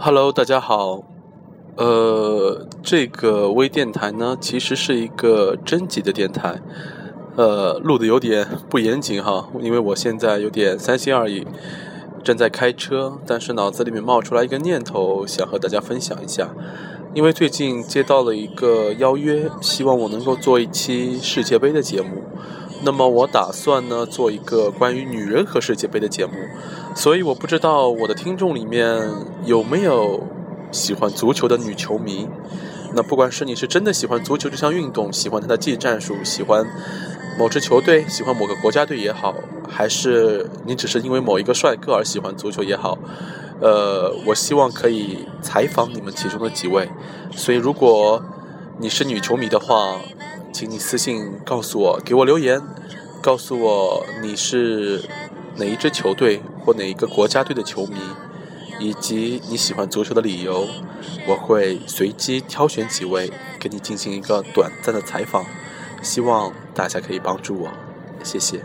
Hello，大家好。呃，这个微电台呢，其实是一个征集的电台。呃，录的有点不严谨哈，因为我现在有点三心二意，正在开车，但是脑子里面冒出来一个念头，想和大家分享一下。因为最近接到了一个邀约，希望我能够做一期世界杯的节目。那么我打算呢，做一个关于女人和世界杯的节目。所以我不知道我的听众里面有没有喜欢足球的女球迷。那不管是你是真的喜欢足球这项运动，喜欢它的技战术，喜欢。某支球队喜欢某个国家队也好，还是你只是因为某一个帅哥而喜欢足球也好，呃，我希望可以采访你们其中的几位。所以，如果你是女球迷的话，请你私信告诉我，给我留言，告诉我你是哪一支球队或哪一个国家队的球迷，以及你喜欢足球的理由，我会随机挑选几位给你进行一个短暂的采访。希望大家可以帮助我，谢谢。